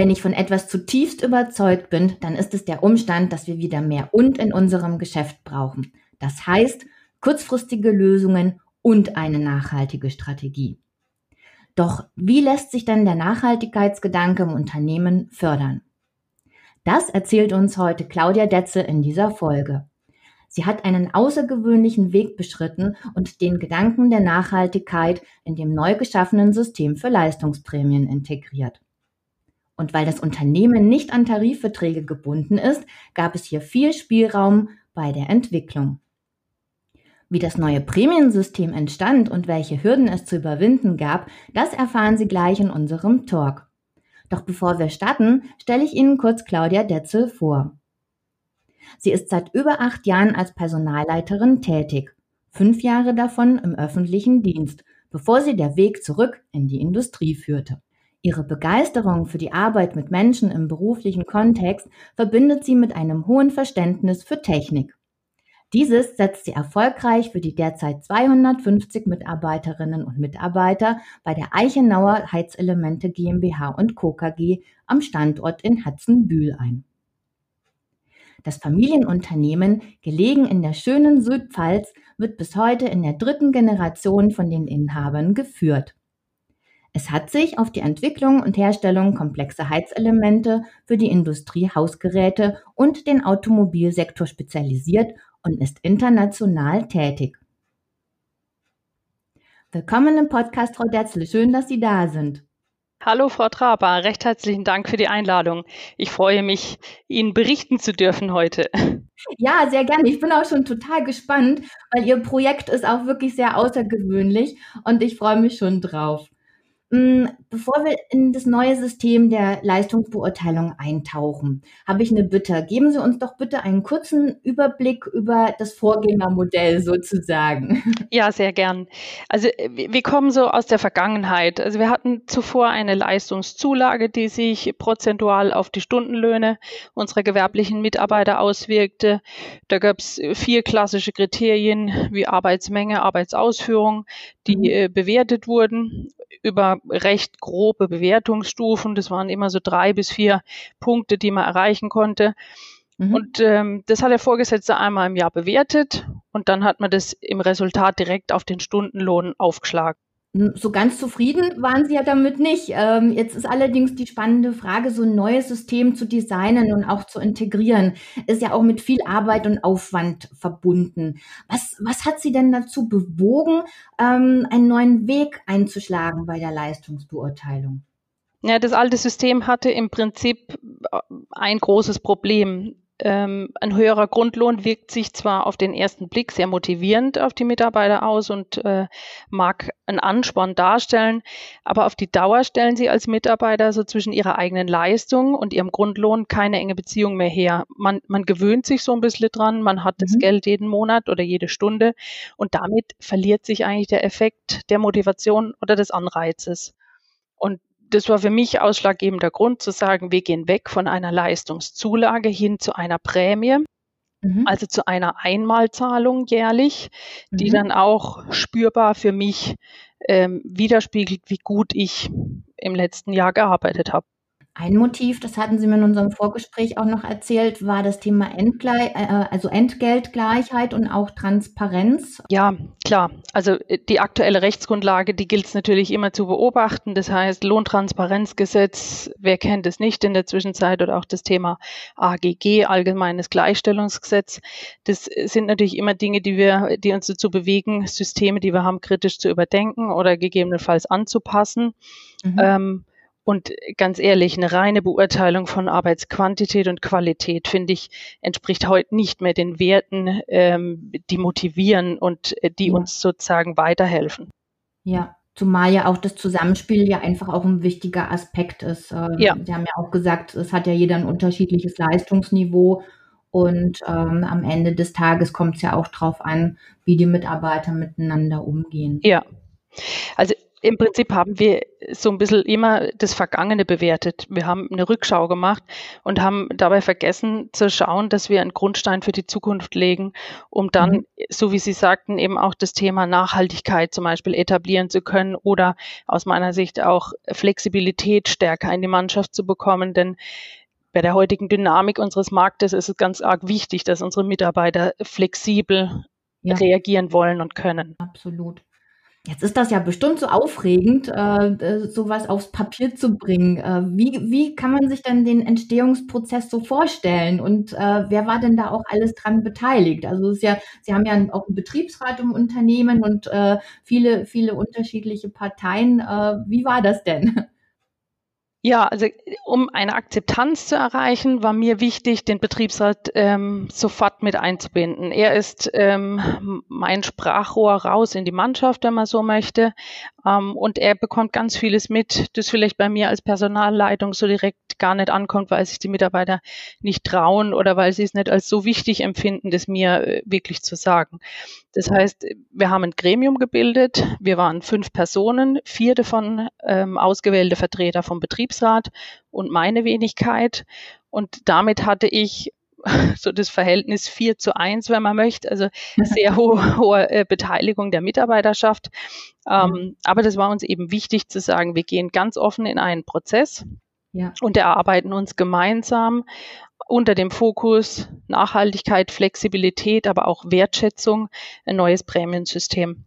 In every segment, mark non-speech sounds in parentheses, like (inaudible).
Wenn ich von etwas zutiefst überzeugt bin, dann ist es der Umstand, dass wir wieder mehr und in unserem Geschäft brauchen. Das heißt, kurzfristige Lösungen und eine nachhaltige Strategie. Doch wie lässt sich denn der Nachhaltigkeitsgedanke im Unternehmen fördern? Das erzählt uns heute Claudia Detze in dieser Folge. Sie hat einen außergewöhnlichen Weg beschritten und den Gedanken der Nachhaltigkeit in dem neu geschaffenen System für Leistungsprämien integriert. Und weil das Unternehmen nicht an Tarifverträge gebunden ist, gab es hier viel Spielraum bei der Entwicklung. Wie das neue Prämiensystem entstand und welche Hürden es zu überwinden gab, das erfahren Sie gleich in unserem Talk. Doch bevor wir starten, stelle ich Ihnen kurz Claudia Detzel vor. Sie ist seit über acht Jahren als Personalleiterin tätig, fünf Jahre davon im öffentlichen Dienst, bevor sie der Weg zurück in die Industrie führte. Ihre Begeisterung für die Arbeit mit Menschen im beruflichen Kontext verbindet sie mit einem hohen Verständnis für Technik. Dieses setzt sie erfolgreich für die derzeit 250 Mitarbeiterinnen und Mitarbeiter bei der Eichenauer Heizelemente GmbH und Co. KG am Standort in Hatzenbühl ein. Das Familienunternehmen, gelegen in der schönen Südpfalz, wird bis heute in der dritten Generation von den Inhabern geführt. Es hat sich auf die Entwicklung und Herstellung komplexer Heizelemente für die Industrie, Hausgeräte und den Automobilsektor spezialisiert und ist international tätig. Willkommen im Podcast, Frau Detzle. Schön, dass Sie da sind. Hallo, Frau Traber. Recht herzlichen Dank für die Einladung. Ich freue mich, Ihnen berichten zu dürfen heute. (laughs) Ja, sehr gerne. Ich bin auch schon total gespannt, weil Ihr Projekt ist auch wirklich sehr außergewöhnlich und ich freue mich schon drauf. Hm, bevor wir in das neue System der Leistungsbeurteilung eintauchen, habe ich eine Bitte. Geben Sie uns doch bitte einen kurzen Überblick über das Vorgängermodell sozusagen. (laughs) Ja, sehr gern. Also wir kommen so aus der Vergangenheit. Also wir hatten zuvor eine Leistungszulage, die sich prozentual auf die Stundenlöhne unserer gewerblichen Mitarbeiter auswirkte. Da gab es vier klassische Kriterien wie Arbeitsmenge, Arbeitsausführung, die mhm. äh, bewertet wurden über recht grobe Bewertungsstufen. Das waren immer so drei bis vier Punkte, die man erreichen konnte. Mhm. Und ähm, das hat der Vorgesetzte einmal im Jahr bewertet und dann hat man das im Resultat direkt auf den Stundenlohn aufgeschlagen. So ganz zufrieden waren sie ja damit nicht. Ähm, jetzt ist allerdings die spannende Frage, so ein neues System zu designen und auch zu integrieren, ist ja auch mit viel Arbeit und Aufwand verbunden. Was, was hat Sie denn dazu bewogen, ähm, einen neuen Weg einzuschlagen bei der Leistungsbeurteilung? Ja, das alte System hatte im Prinzip äh, ein großes Problem ähm, ein höherer Grundlohn wirkt sich zwar auf den ersten Blick sehr motivierend auf die Mitarbeiter aus und äh, mag einen Ansporn darstellen, aber auf die Dauer stellen sie als Mitarbeiter so zwischen ihrer eigenen Leistung und ihrem Grundlohn keine enge Beziehung mehr her. Man, man gewöhnt sich so ein bisschen dran, man hat mhm. das Geld jeden Monat oder jede Stunde und damit verliert sich eigentlich der Effekt der Motivation oder des Anreizes. Und das war für mich ausschlaggebender Grund zu sagen, wir gehen weg von einer Leistungszulage hin zu einer Prämie. Mhm. Also zu einer Einmalzahlung jährlich, die mhm. dann auch spürbar für mich ähm, widerspiegelt, wie gut ich im letzten Jahr gearbeitet habe. Ein Motiv, das hatten Sie mir in unserem Vorgespräch auch noch erzählt, war das Thema Entgle äh, also Entgeltgleichheit und auch Transparenz. Ja, klar. Also äh, die aktuelle Rechtsgrundlage, die gilt es natürlich immer zu beobachten. Das heißt, Lohntransparenzgesetz, wer kennt es nicht in der Zwischenzeit oder auch das Thema AGG, Allgemeines Gleichstellungsgesetz. Das sind natürlich immer Dinge, die wir, die uns dazu bewegen, Systeme, die wir haben, kritisch zu überdenken oder gegebenenfalls anzupassen. Mhm. Ähm, und ganz ehrlich, eine reine Beurteilung von Arbeitsquantität und Qualität, finde ich, entspricht heute nicht mehr den Werten, ähm, die motivieren und äh, die ja. uns sozusagen weiterhelfen. Ja, zumal ja auch das Zusammenspiel ja einfach auch ein wichtiger Aspekt ist. Ähm, ja. Sie haben ja auch gesagt, es hat ja jeder ein unterschiedliches Leistungsniveau Und ähm, am Ende des Tages kommt es ja auch darauf an, wie die Mitarbeiter miteinander umgehen. Ja. Also im Prinzip haben wir so ein bisschen immer das Vergangene bewertet. Wir haben eine Rückschau gemacht und haben dabei vergessen zu schauen, dass wir einen Grundstein für die Zukunft legen, um dann, mhm. so wie Sie sagten, eben auch das Thema Nachhaltigkeit zum Beispiel etablieren zu können oder aus meiner Sicht auch Flexibilität stärker in die Mannschaft zu bekommen. Denn bei der heutigen Dynamik unseres Marktes ist es ganz arg wichtig, dass unsere Mitarbeiter flexibel ja. reagieren wollen und können. Absolut. Jetzt ist das ja bestimmt so aufregend, äh, äh, sowas aufs Papier zu bringen. Äh, wie, wie kann man sich denn den Entstehungsprozess so vorstellen? Und äh, wer war denn da auch alles dran beteiligt? Also es ist ja, Sie haben ja auch einen Betriebsrat im Unternehmen und äh, viele, viele unterschiedliche Parteien. Äh, wie war das denn? (laughs) Ja, also um eine Akzeptanz zu erreichen, war mir wichtig, den Betriebsrat ähm, sofort mit einzubinden. Er ist ähm, mein Sprachrohr raus in die Mannschaft, wenn man so möchte. Ähm, und er bekommt ganz vieles mit, das vielleicht bei mir als Personalleitung so direkt gar nicht ankommt, weil sich die Mitarbeiter nicht trauen oder weil sie es nicht als so wichtig empfinden, das mir äh, wirklich zu sagen. Das heißt, wir haben ein Gremium gebildet. Wir waren fünf Personen, vier davon ähm, ausgewählte Vertreter vom Betriebsrat und meine Wenigkeit. Und damit hatte ich (laughs) so das Verhältnis 4 zu 1, wenn man möchte, also sehr (laughs) hohe, hohe äh, Beteiligung der Mitarbeiterschaft. Ähm, aber das war uns eben wichtig zu sagen, wir gehen ganz offen in einen Prozess ja. und erarbeiten uns gemeinsam unter dem Fokus Nachhaltigkeit, Flexibilität, aber auch Wertschätzung ein neues Prämiensystem.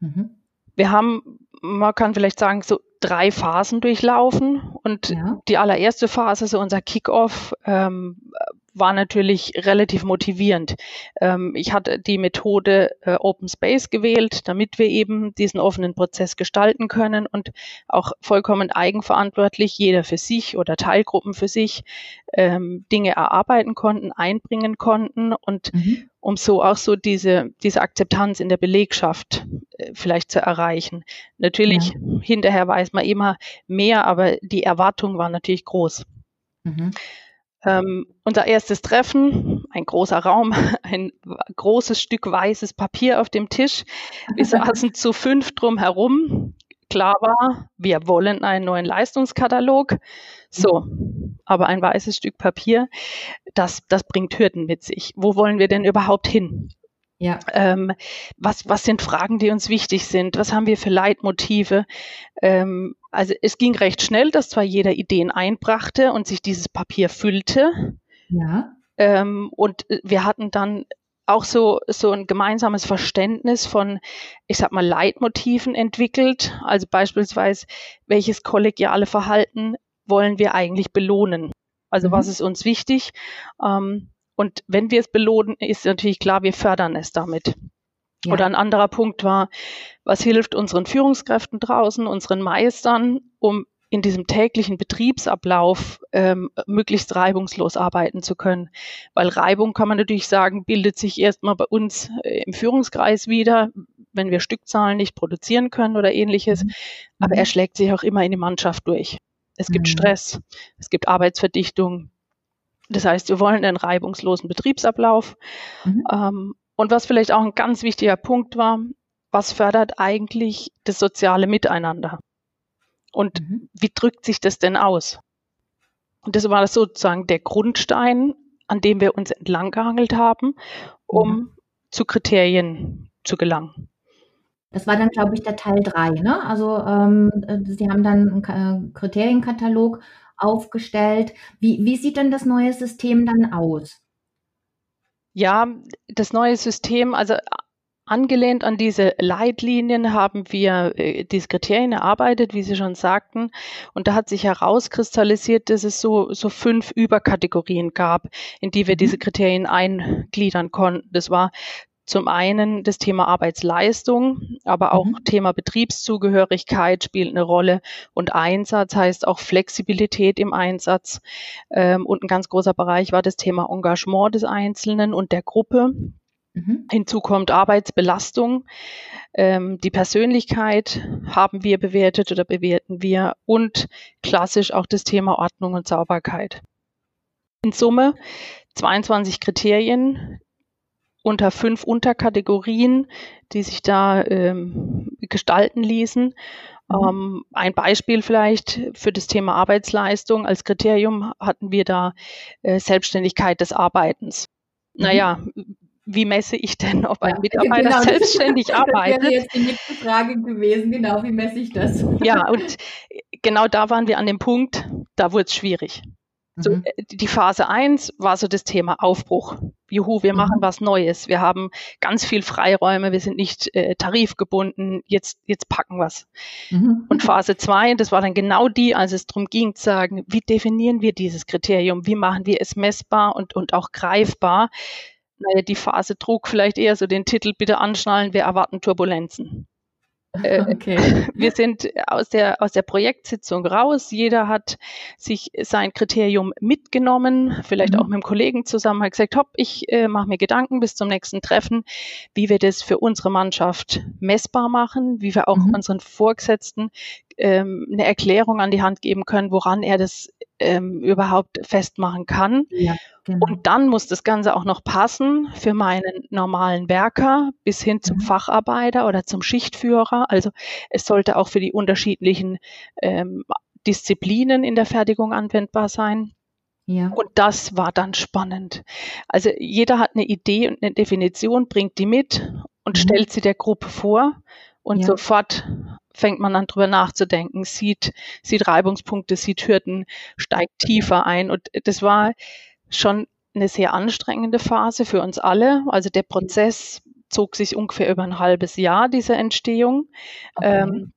Mhm. Wir haben, man kann vielleicht sagen, so drei Phasen durchlaufen und ja. die allererste Phase, so unser Kickoff, ähm, war natürlich relativ motivierend. Ähm, ich hatte die Methode äh, Open Space gewählt, damit wir eben diesen offenen Prozess gestalten können und auch vollkommen eigenverantwortlich, jeder für sich oder Teilgruppen für sich, ähm, Dinge erarbeiten konnten, einbringen konnten und mhm. um so auch so diese, diese Akzeptanz in der Belegschaft äh, vielleicht zu erreichen. Natürlich, ja. hinterher weiß man immer mehr, aber die Erwartung war natürlich groß. Mhm. Ähm, unser erstes Treffen, ein großer Raum, (laughs) ein großes Stück weißes Papier auf dem Tisch. Wir (laughs) saßen zu fünf drum herum. Klar war, wir wollen einen neuen Leistungskatalog. So, aber ein weißes Stück Papier, das, das bringt Hürden mit sich. Wo wollen wir denn überhaupt hin? Ja. Ähm, was, was sind Fragen, die uns wichtig sind? Was haben wir für Leitmotive? Ähm, also es ging recht schnell, dass zwar jeder Ideen einbrachte und sich dieses Papier füllte. Ja. Ähm, und wir hatten dann auch so, so ein gemeinsames Verständnis von, ich sag mal, Leitmotiven entwickelt. Also beispielsweise, welches kollegiale Verhalten wollen wir eigentlich belohnen? Also mhm. was ist uns wichtig? Ähm, und wenn wir es belohnen, ist natürlich klar, wir fördern es damit. Ja. Oder ein anderer Punkt war, was hilft unseren Führungskräften draußen, unseren Meistern, um in diesem täglichen Betriebsablauf ähm, möglichst reibungslos arbeiten zu können. Weil Reibung, kann man natürlich sagen, bildet sich erstmal bei uns äh, im Führungskreis wieder, wenn wir Stückzahlen nicht produzieren können oder ähnliches. Mhm. Aber er schlägt sich auch immer in die Mannschaft durch. Es gibt mhm. Stress, es gibt Arbeitsverdichtung, das heißt, wir wollen einen reibungslosen Betriebsablauf. Mhm. Ähm, und was vielleicht auch ein ganz wichtiger Punkt war, was fördert eigentlich das soziale Miteinander? Und mhm. wie drückt sich das denn aus? Und das war sozusagen der Grundstein, an dem wir uns entlang gehangelt haben, um mhm. zu Kriterien zu gelangen. Das war dann, glaube ich, der Teil 3. Ne? Also ähm, äh, Sie haben dann einen äh, Kriterienkatalog aufgestellt. Wie, wie sieht denn das neue System dann aus? Ja, das neue System, also angelehnt an diese Leitlinien haben wir äh, diese Kriterien erarbeitet, wie Sie schon sagten. Und da hat sich herauskristallisiert, dass es so, so fünf Überkategorien gab, in die wir mhm. diese Kriterien eingliedern konnten. Das war zum einen das Thema Arbeitsleistung, aber auch mhm. Thema Betriebszugehörigkeit spielt eine Rolle und Einsatz heißt auch Flexibilität im Einsatz. Ähm, und ein ganz großer Bereich war das Thema Engagement des Einzelnen und der Gruppe. Mhm. Hinzu kommt Arbeitsbelastung. Ähm, die Persönlichkeit haben wir bewertet oder bewerten wir und klassisch auch das Thema Ordnung und Sauberkeit. In Summe 22 Kriterien unter fünf Unterkategorien, die sich da ähm, gestalten ließen. Mhm. Ähm, ein Beispiel vielleicht für das Thema Arbeitsleistung. Als Kriterium hatten wir da äh, Selbstständigkeit des Arbeitens. Mhm. Naja, wie messe ich denn, ob ein Mitarbeiter genau, selbstständig arbeitet? Das wäre jetzt die nächste Frage gewesen, genau, wie messe ich das? Ja, und genau da waren wir an dem Punkt, da wurde es schwierig. So, mhm. Äh, die Phase 1 war so das Thema Aufbruch. Juhu, wir machen mhm. was Neues. Wir haben ganz viel Freiräume. Wir sind nicht äh, tarifgebunden. Jetzt, jetzt packen wir's. Mhm. Und Phase 2, das war dann genau die, als es darum ging zu sagen, wie definieren wir dieses Kriterium? Wie machen wir es messbar und, und auch greifbar? Naja, die Phase trug vielleicht eher so den Titel, bitte anschnallen, wir erwarten Turbulenzen. Äh, (laughs) okay. Wir sind aus der, aus der Projektsitzung raus. Jeder hat sich sein Kriterium mitgenommen, vielleicht mhm. auch mit dem Kollegen zusammen, hat gesagt, hopp, ich äh, mache mir Gedanken bis zum nächsten Treffen, wie wir das für unsere Mannschaft messbar machen, wie wir auch mhm. unseren Vorgesetzten ähm, eine Erklärung an die Hand geben können, woran er das ähm, überhaupt festmachen kann. Ja, genau. Und dann muss das Ganze auch noch passen für meinen normalen Werker bis hin zum mhm. Facharbeiter oder zum Schichtführer. Also es sollte auch für die unterschiedlichen ähm, Disziplinen in der Fertigung anwendbar sein. Ja. Und das war dann spannend. Also jeder hat eine Idee und eine Definition, bringt die mit und mhm. stellt sie der Gruppe vor und ja. sofort fängt man an drüber nachzudenken, sieht, sieht Reibungspunkte, sieht Hürden, steigt tiefer ein. Und das war schon eine sehr anstrengende Phase für uns alle. Also der Prozess zog sich ungefähr über ein halbes Jahr, diese Entstehung. Okay. Ähm,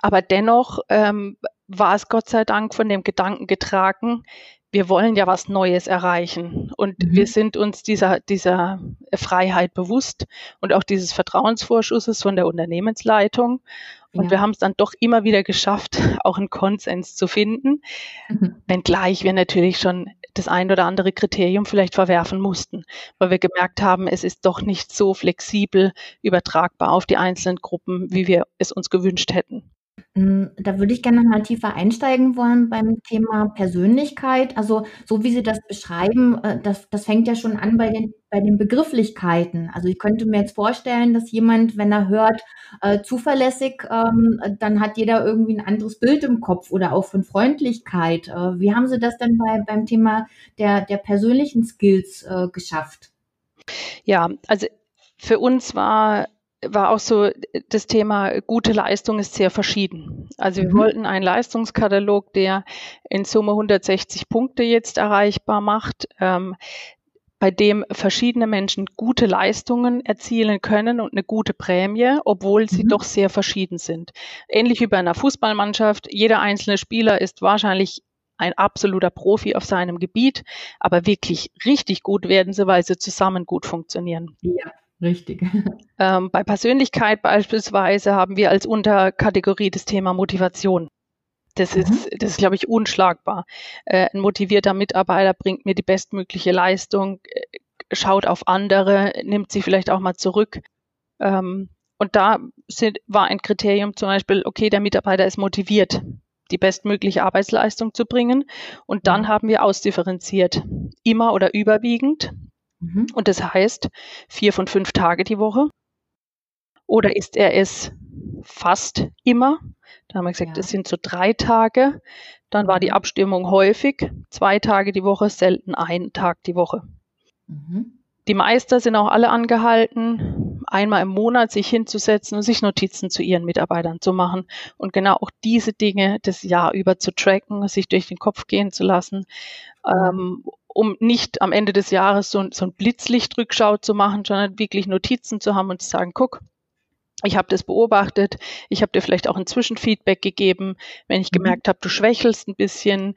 aber dennoch ähm, war es Gott sei Dank von dem Gedanken getragen, wir wollen ja was Neues erreichen und mhm. wir sind uns dieser, dieser Freiheit bewusst und auch dieses Vertrauensvorschusses von der Unternehmensleitung. Und ja. wir haben es dann doch immer wieder geschafft, auch einen Konsens zu finden, mhm. wenngleich wir natürlich schon das ein oder andere Kriterium vielleicht verwerfen mussten, weil wir gemerkt haben, es ist doch nicht so flexibel übertragbar auf die einzelnen Gruppen, wie wir es uns gewünscht hätten. Hm, da würde ich gerne mal tiefer einsteigen wollen beim Thema Persönlichkeit. Also, so wie Sie das beschreiben, äh, das das fängt ja schon an bei den bei den Begrifflichkeiten. Also, ich könnte mir jetzt vorstellen, dass jemand, wenn er hört, äh, zuverlässig, ähm, dann hat jeder irgendwie ein anderes Bild im Kopf oder auch von Freundlichkeit. Äh, wie haben Sie das denn bei beim Thema der der persönlichen Skills, äh, geschafft? Ja, also für uns war war auch so das Thema gute Leistung ist sehr verschieden. Also wir mhm. wollten einen Leistungskatalog, der in Summe 160 Punkte jetzt erreichbar macht, ähm, bei dem verschiedene Menschen gute Leistungen erzielen können und eine gute Prämie, obwohl sie mhm. doch sehr verschieden sind. Ähnlich wie bei einer Fußballmannschaft. Jeder einzelne Spieler ist wahrscheinlich ein absoluter Profi auf seinem Gebiet, aber wirklich richtig gut werden sie, weil sie zusammen gut funktionieren. Ja. Richtig. (laughs) Ähm, bei Persönlichkeit beispielsweise haben wir als Unterkategorie das Thema Motivation. Das mhm. ist, das ist, glaube ich, unschlagbar. Äh, ein motivierter Mitarbeiter bringt mir die bestmögliche Leistung, äh, schaut auf andere, nimmt sie vielleicht auch mal zurück. Ähm, und da sind, war ein Kriterium zum Beispiel, okay, der Mitarbeiter ist motiviert, die bestmögliche Arbeitsleistung zu bringen. Und dann haben wir ausdifferenziert, immer oder überwiegend. Mhm. Und das heißt vier von fünf Tage die Woche. Oder ist er es fast immer? Da haben wir gesagt, es sind so drei Tage. Dann war die mhm. Abstimmung häufig, zwei Tage die Woche, selten ein Tag die Woche. Mhm. Die Meister sind auch alle angehalten, einmal im Monat sich hinzusetzen und sich Notizen zu ihren Mitarbeitern zu machen und genau auch diese Dinge das Jahr über zu tracken, sich durch den Kopf gehen zu lassen, ähm, um nicht am Ende des Jahres so, so ein Blitzlichtrückschau zu machen, sondern wirklich Notizen zu haben und zu sagen, guck, ich habe das beobachtet, ich habe dir vielleicht auch ein Zwischenfeedback gegeben, wenn ich mhm. gemerkt habe, du schwächelst ein bisschen.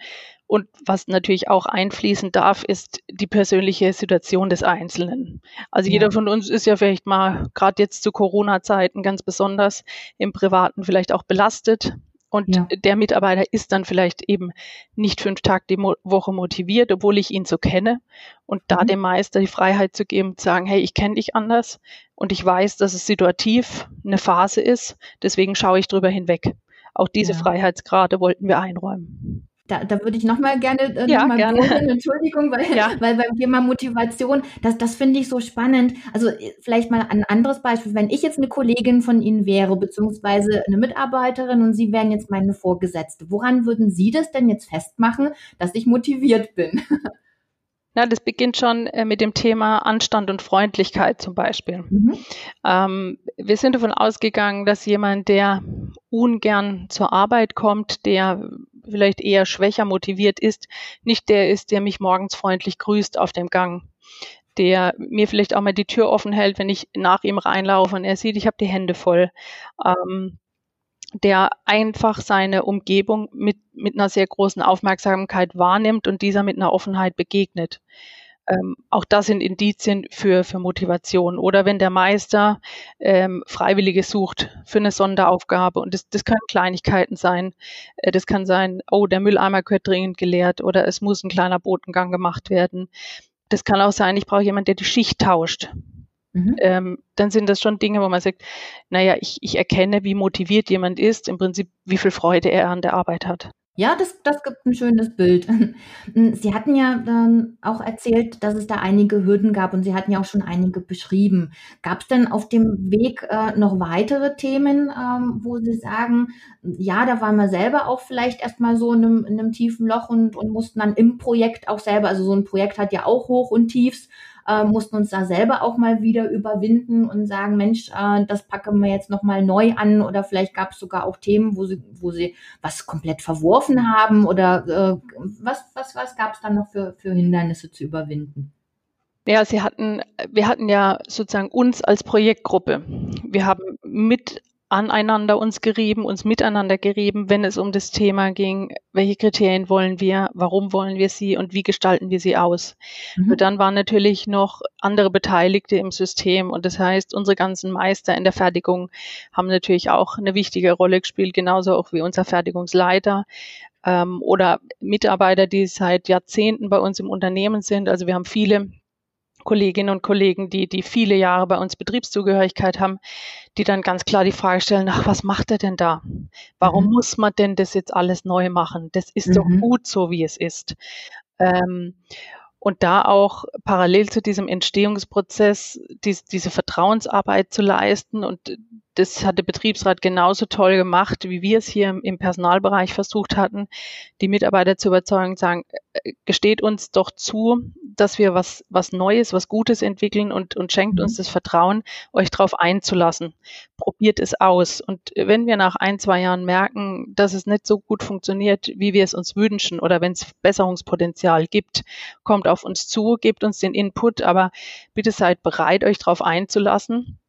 Und was natürlich auch einfließen darf, ist die persönliche Situation des Einzelnen. Also ja. jeder von uns ist ja vielleicht mal, gerade jetzt zu Corona-Zeiten ganz besonders im Privaten vielleicht auch belastet. Und ja. der Mitarbeiter ist dann vielleicht eben nicht fünf Tage die Mo Woche motiviert, obwohl ich ihn so kenne. Und da mhm. dem Meister die Freiheit zu geben, zu sagen, hey, ich kenne dich anders und ich weiß, dass es situativ eine Phase ist, deswegen schaue ich drüber hinweg. Auch diese ja. Freiheitsgrade wollten wir einräumen. Da, da würde ich nochmal gerne, äh, ja, noch gerne. Bogen, Entschuldigung, weil, ja. weil beim Thema Motivation, das, das finde ich so spannend. Also äh, vielleicht mal ein anderes Beispiel. Wenn ich jetzt eine Kollegin von Ihnen wäre, beziehungsweise eine Mitarbeiterin und Sie wären jetzt meine Vorgesetzte, woran würden Sie das denn jetzt festmachen, dass ich motiviert bin? Ja, das beginnt schon äh, mit dem Thema Anstand und Freundlichkeit zum Beispiel. Mhm. Ähm, wir sind davon ausgegangen, dass jemand, der ungern zur Arbeit kommt, der vielleicht eher schwächer motiviert ist, nicht der ist, der mich morgens freundlich grüßt auf dem Gang der mir vielleicht auch mal die Tür offen hält, wenn ich nach ihm reinlaufe und er sieht, ich habe die Hände voll. Ähm, der einfach seine Umgebung mit, mit einer sehr großen Aufmerksamkeit wahrnimmt und dieser mit einer Offenheit begegnet. Ähm, auch das sind Indizien für, für Motivation. Oder wenn der Meister ähm, Freiwillige sucht für eine Sonderaufgabe. Und das, das können Kleinigkeiten sein. Äh, das kann sein, oh, der Mülleimer gehört dringend geleert oder es muss ein kleiner Botengang gemacht werden. Das kann auch sein, ich brauche jemanden, der die Schicht tauscht. Mhm. Ähm, dann sind das schon Dinge, wo man sagt, naja, ich, ich erkenne, wie motiviert jemand ist, im Prinzip, wie viel Freude er an der Arbeit hat. Ja, das, das gibt ein schönes Bild. (laughs) Sie hatten ja dann auch erzählt, dass es da einige Hürden gab und Sie hatten ja auch schon einige beschrieben. Gab es denn auf dem Weg äh, noch weitere Themen, ähm, wo Sie sagen, ja, da waren wir selber auch vielleicht erstmal so in einem, in einem tiefen Loch und, und mussten dann im Projekt auch selber, also so ein Projekt hat ja auch Hoch und Tiefs, äh, mussten uns da selber auch mal wieder überwinden und sagen, Mensch, äh, das packen wir jetzt nochmal neu an oder vielleicht gab es sogar auch Themen, wo sie, wo sie was komplett verworfen haben oder äh, was, was, was gab es dann noch für, für Hindernisse zu überwinden? Ja, sie hatten, wir hatten ja sozusagen uns als Projektgruppe. Wir haben mit aneinander uns gerieben, uns miteinander gerieben, wenn es um das Thema ging, welche Kriterien wollen wir, warum wollen wir sie und wie gestalten wir sie aus. Mhm. Und dann waren natürlich noch andere Beteiligte im System und das heißt, unsere ganzen Meister in der Fertigung haben natürlich auch eine wichtige Rolle gespielt, genauso auch wie unser Fertigungsleiter ähm, oder Mitarbeiter, die seit Jahrzehnten bei uns im Unternehmen sind. Also wir haben viele Kolleginnen und Kollegen, die, die viele Jahre bei uns Betriebszugehörigkeit haben, die dann ganz klar die Frage stellen, ach, was macht er denn da? Warum mhm. muss man denn das jetzt alles neu machen? Das ist mhm. doch gut so, wie es ist. Ähm, und da auch parallel zu diesem Entstehungsprozess dies, diese Vertrauensarbeit zu leisten und das hat der Betriebsrat genauso toll gemacht, wie wir es hier im Personalbereich versucht hatten, die Mitarbeiter zu überzeugen, sagen, äh, gesteht uns doch zu, dass wir was, was Neues, was Gutes entwickeln und, und schenkt uns mhm. das Vertrauen, euch darauf einzulassen. Probiert es aus. Und wenn wir nach ein, zwei Jahren merken, dass es nicht so gut funktioniert, wie wir es uns wünschen oder wenn es Besserungspotenzial gibt, kommt auf uns zu, gebt uns den Input, aber bitte seid bereit, euch darauf einzulassen.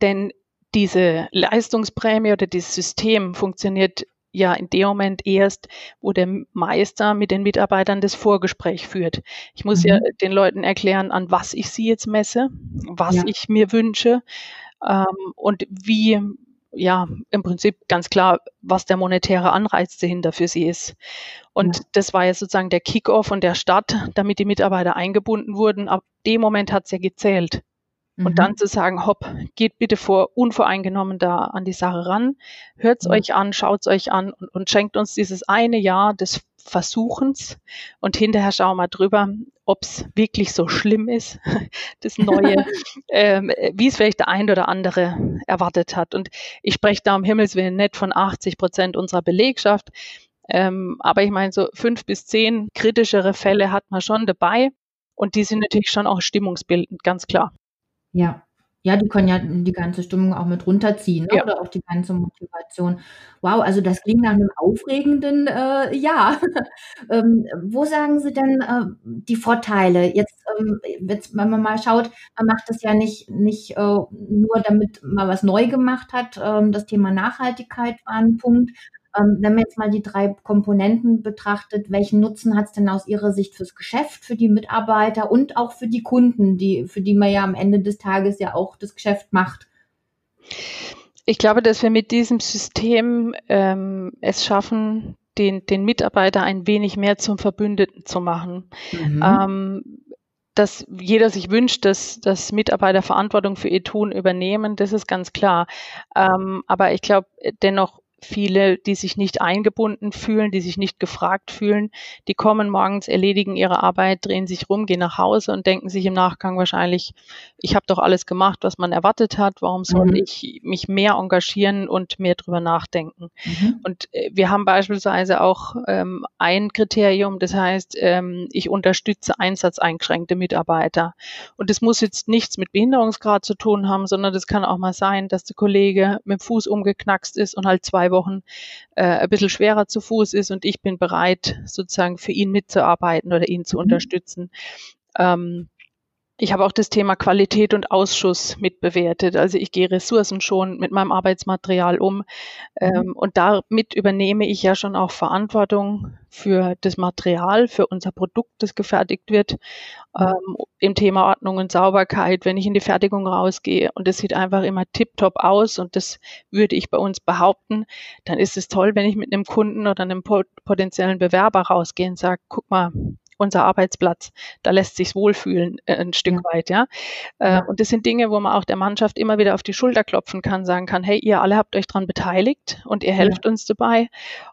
Denn diese Leistungsprämie oder dieses System funktioniert ja in dem Moment erst, wo der Meister mit den Mitarbeitern das Vorgespräch führt. Ich muss mhm. ja den Leuten erklären, an was ich sie jetzt messe, was ja. ich mir wünsche ähm, und wie, ja, im Prinzip ganz klar, was der monetäre Anreiz dahinter für sie ist. Und ja. das war ja sozusagen der Kickoff von der Stadt, damit die Mitarbeiter eingebunden wurden. Ab dem Moment hat es ja gezählt. Und dann mhm. zu sagen, hopp, geht bitte vor unvoreingenommen da an die Sache ran, hört's mhm. euch an, schaut's euch an und, und schenkt uns dieses eine Jahr des Versuchens und hinterher schauen wir drüber, ob's wirklich so schlimm ist, (laughs) das Neue, (laughs) ähm, wie es vielleicht der ein oder andere erwartet hat. Und ich spreche da um Himmels Willen nicht von 80 Prozent unserer Belegschaft, ähm, aber ich meine, so fünf bis zehn kritischere Fälle hat man schon dabei. Und die sind natürlich schon auch stimmungsbildend, ganz klar. Ja. Ja, die können ja die ganze Stimmung auch mit runterziehen, ne? Ja. oder auch die ganze Motivation. Wow, also das klingt nach einem aufregenden, äh, Jahr. (laughs) Ähm, wo sagen Sie denn, äh, die Vorteile? Jetzt, ähm, jetzt, wenn man mal schaut, man macht das ja nicht nicht, äh, nur damit man was neu gemacht hat. Ähm, das Thema Nachhaltigkeit war ein Punkt. Ähm, wenn man jetzt mal die drei Komponenten betrachtet, welchen Nutzen hat es denn aus Ihrer Sicht fürs Geschäft, für die Mitarbeiter und auch für die Kunden, die, für die man ja am Ende des Tages ja auch das Geschäft macht? Ich glaube, dass wir mit diesem System ähm, es schaffen, den, den Mitarbeiter ein wenig mehr zum Verbündeten zu machen. Mhm. Ähm, dass jeder sich wünscht, dass, dass Mitarbeiter Verantwortung für ihr Tun übernehmen, das ist ganz klar. Ähm, aber ich glaube, dennoch viele, die sich nicht eingebunden fühlen, die sich nicht gefragt fühlen, die kommen morgens, erledigen ihre Arbeit, drehen sich rum, gehen nach Hause und denken sich im Nachgang wahrscheinlich, ich habe doch alles gemacht, was man erwartet hat, warum soll mhm. ich mich mehr engagieren und mehr drüber nachdenken? Mhm. Und äh, wir haben beispielsweise auch ähm, ein Kriterium, das heißt, ähm, ich unterstütze einsatzeingeschränkte Mitarbeiter. Und das muss jetzt nichts mit Behinderungsgrad zu tun haben, sondern das kann auch mal sein, dass der Kollege mit dem Fuß umgeknackst ist und halt zwei Wochen äh, ein bisschen schwerer zu Fuß ist und ich bin bereit, sozusagen für ihn mitzuarbeiten oder ihn zu mhm. unterstützen. Ähm, ich habe auch das Thema Qualität und Ausschuss mitbewertet. Also ich gehe Ressourcen schon mit meinem Arbeitsmaterial um mhm. ähm, und damit übernehme ich ja schon auch Verantwortung für das Material, für unser Produkt, das gefertigt wird, ähm, im Thema Ordnung und Sauberkeit, wenn ich in die Fertigung rausgehe und es sieht einfach immer tiptop aus und das würde ich bei uns behaupten, dann ist es toll, wenn ich mit einem Kunden oder einem potenziellen Bewerber rausgehe und sage, guck mal, unser Arbeitsplatz. Da lässt sich wohlfühlen äh, ein Stück ja. weit, ja? Äh, ja. Und das sind Dinge, wo man auch der Mannschaft immer wieder auf die Schulter klopfen kann, sagen kann, hey, ihr alle habt euch daran beteiligt und ihr helft ja. uns dabei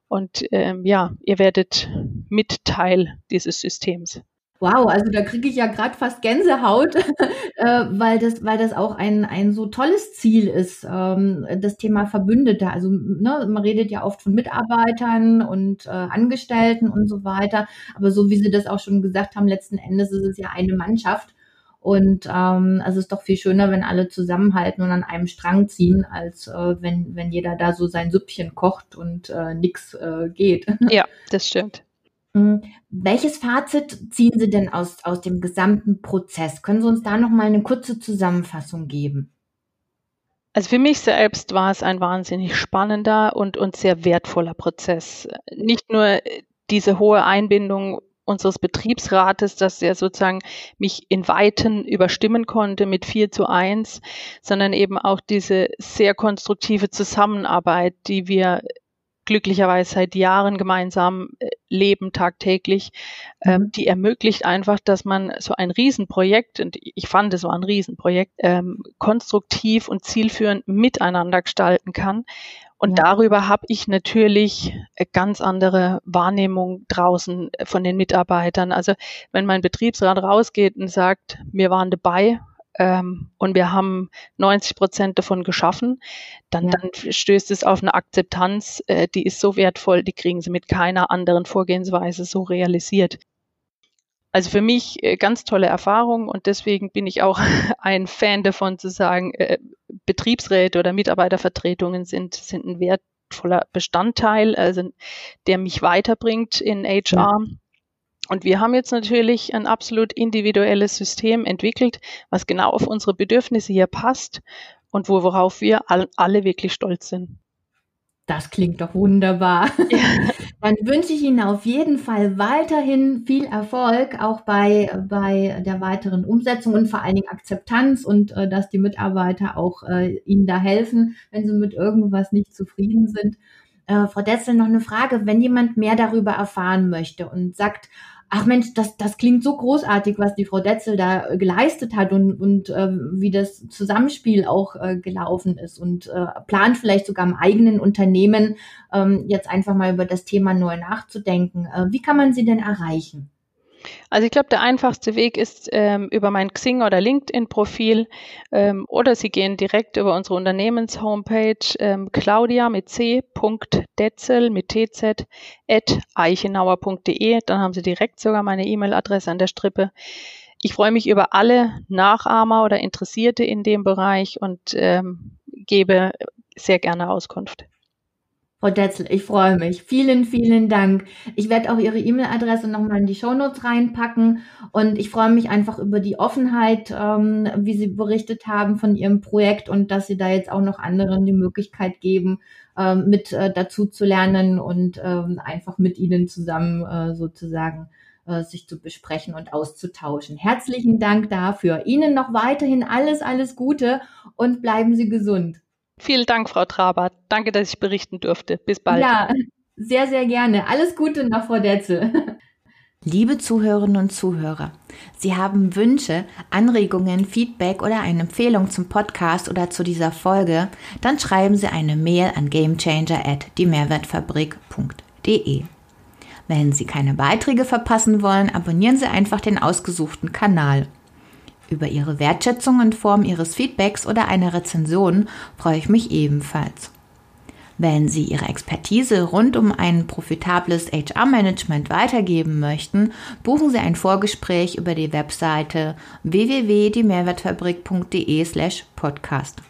und ähm, ja, ihr werdet mit Teil dieses Systems. Wow, also da kriege ich ja gerade fast Gänsehaut, (laughs) äh, weil das, weil das auch ein, ein so tolles Ziel ist, ähm, das Thema Verbündete. Also ne, man redet ja oft von Mitarbeitern und äh, Angestellten und so weiter, aber so wie Sie das auch schon gesagt haben, letzten Endes ist es ja eine Mannschaft. Und ähm, also es ist doch viel schöner, wenn alle zusammenhalten und an einem Strang ziehen, als äh, wenn, wenn jeder da so sein Süppchen kocht und äh, nichts äh, geht. (laughs) Ja, das stimmt. Hm, welches Fazit ziehen Sie denn aus, aus dem gesamten Prozess? Können Sie uns da noch mal eine kurze Zusammenfassung geben? Also für mich selbst war es ein wahnsinnig spannender und, und sehr wertvoller Prozess. Nicht nur diese hohe Einbindung unseres Betriebsrates, dass er sozusagen mich in Weiten überstimmen konnte mit 4 zu 1, sondern eben auch diese sehr konstruktive Zusammenarbeit, die wir glücklicherweise seit Jahren gemeinsam äh, leben tagtäglich, ähm, mhm. die ermöglicht einfach, dass man so ein Riesenprojekt, und ich fand es war ein Riesenprojekt, ähm, konstruktiv und zielführend miteinander gestalten kann. Und ja. darüber habe ich natürlich ganz andere Wahrnehmung draußen von den Mitarbeitern. Also wenn mein Betriebsrat rausgeht und sagt, wir waren dabei, ähm, und wir haben 90 Prozent davon geschaffen, dann, ja. dann stößt es auf eine Akzeptanz, äh, die ist so wertvoll, die kriegen sie mit keiner anderen Vorgehensweise so realisiert. Also für mich äh, ganz tolle Erfahrung und deswegen bin ich auch (laughs) ein Fan davon zu sagen, äh, Betriebsräte oder Mitarbeitervertretungen sind, sind ein wertvoller Bestandteil, also der mich weiterbringt in HR. Ja. Und wir haben jetzt natürlich ein absolut individuelles System entwickelt, was genau auf unsere Bedürfnisse hier passt und worauf wir alle wirklich stolz sind. Das klingt doch wunderbar. Ja. (laughs) (laughs) Dann wünsche ich Ihnen auf jeden Fall weiterhin viel Erfolg, auch bei, bei der weiteren Umsetzung und vor allen Dingen Akzeptanz und äh, dass die Mitarbeiter auch äh, Ihnen da helfen, wenn sie mit irgendwas nicht zufrieden sind. Äh, Frau Detzel, noch eine Frage. Wenn jemand mehr darüber erfahren möchte und sagt, ach Mensch, das, das klingt so großartig, was die Frau Detzel da äh, geleistet hat und, und äh, wie das Zusammenspiel auch äh, gelaufen ist und äh, plant vielleicht sogar im eigenen Unternehmen ähm, jetzt einfach mal über das Thema neu nachzudenken. Äh, wie kann man sie denn erreichen? Also ich glaube, der einfachste Weg ist ähm, über mein Xing oder LinkedIn-Profil ähm, oder Sie gehen direkt über unsere Unternehmenshomepage ähm, Claudia mit c. Detzel mit tz at eichenauer.de. Dann haben Sie direkt sogar meine E-Mail-Adresse an der Strippe. Ich freue mich über alle Nachahmer oder Interessierte in dem Bereich und ähm, gebe sehr gerne Auskunft. Frau Detzel, ich freue mich. Vielen, vielen Dank. Ich werde auch Ihre E-Mail-Adresse nochmal in die Shownotes reinpacken und ich freue mich einfach über die Offenheit, ähm, wie Sie berichtet haben von Ihrem Projekt und dass Sie da jetzt auch noch anderen die Möglichkeit geben, ähm, mit äh, dazu zu lernen und ähm, einfach mit Ihnen zusammen äh, sozusagen äh, sich zu besprechen und auszutauschen. Herzlichen Dank dafür. Ihnen noch weiterhin alles, alles Gute und bleiben Sie gesund. Vielen Dank, Frau Traber. Danke, dass ich berichten durfte. Bis bald. Ja, sehr, sehr gerne. Alles Gute noch, Frau Detzel. Liebe Zuhörerinnen und Zuhörer, Sie haben Wünsche, Anregungen, Feedback oder eine Empfehlung zum Podcast oder zu dieser Folge, dann schreiben Sie eine Mail an gamechanger@diemehrwertfabrik.de. Wenn Sie keine Beiträge verpassen wollen, abonnieren Sie einfach den ausgesuchten Kanal. Über Ihre Wertschätzung in Form Ihres Feedbacks oder einer Rezension freue ich mich ebenfalls. Wenn Sie Ihre Expertise rund um ein profitables HR-Management weitergeben möchten, buchen Sie ein Vorgespräch über die Webseite www.diemehrwertfabrik.de slash podcast.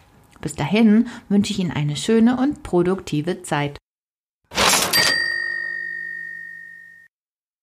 Bis dahin wünsche ich Ihnen eine schöne und produktive Zeit.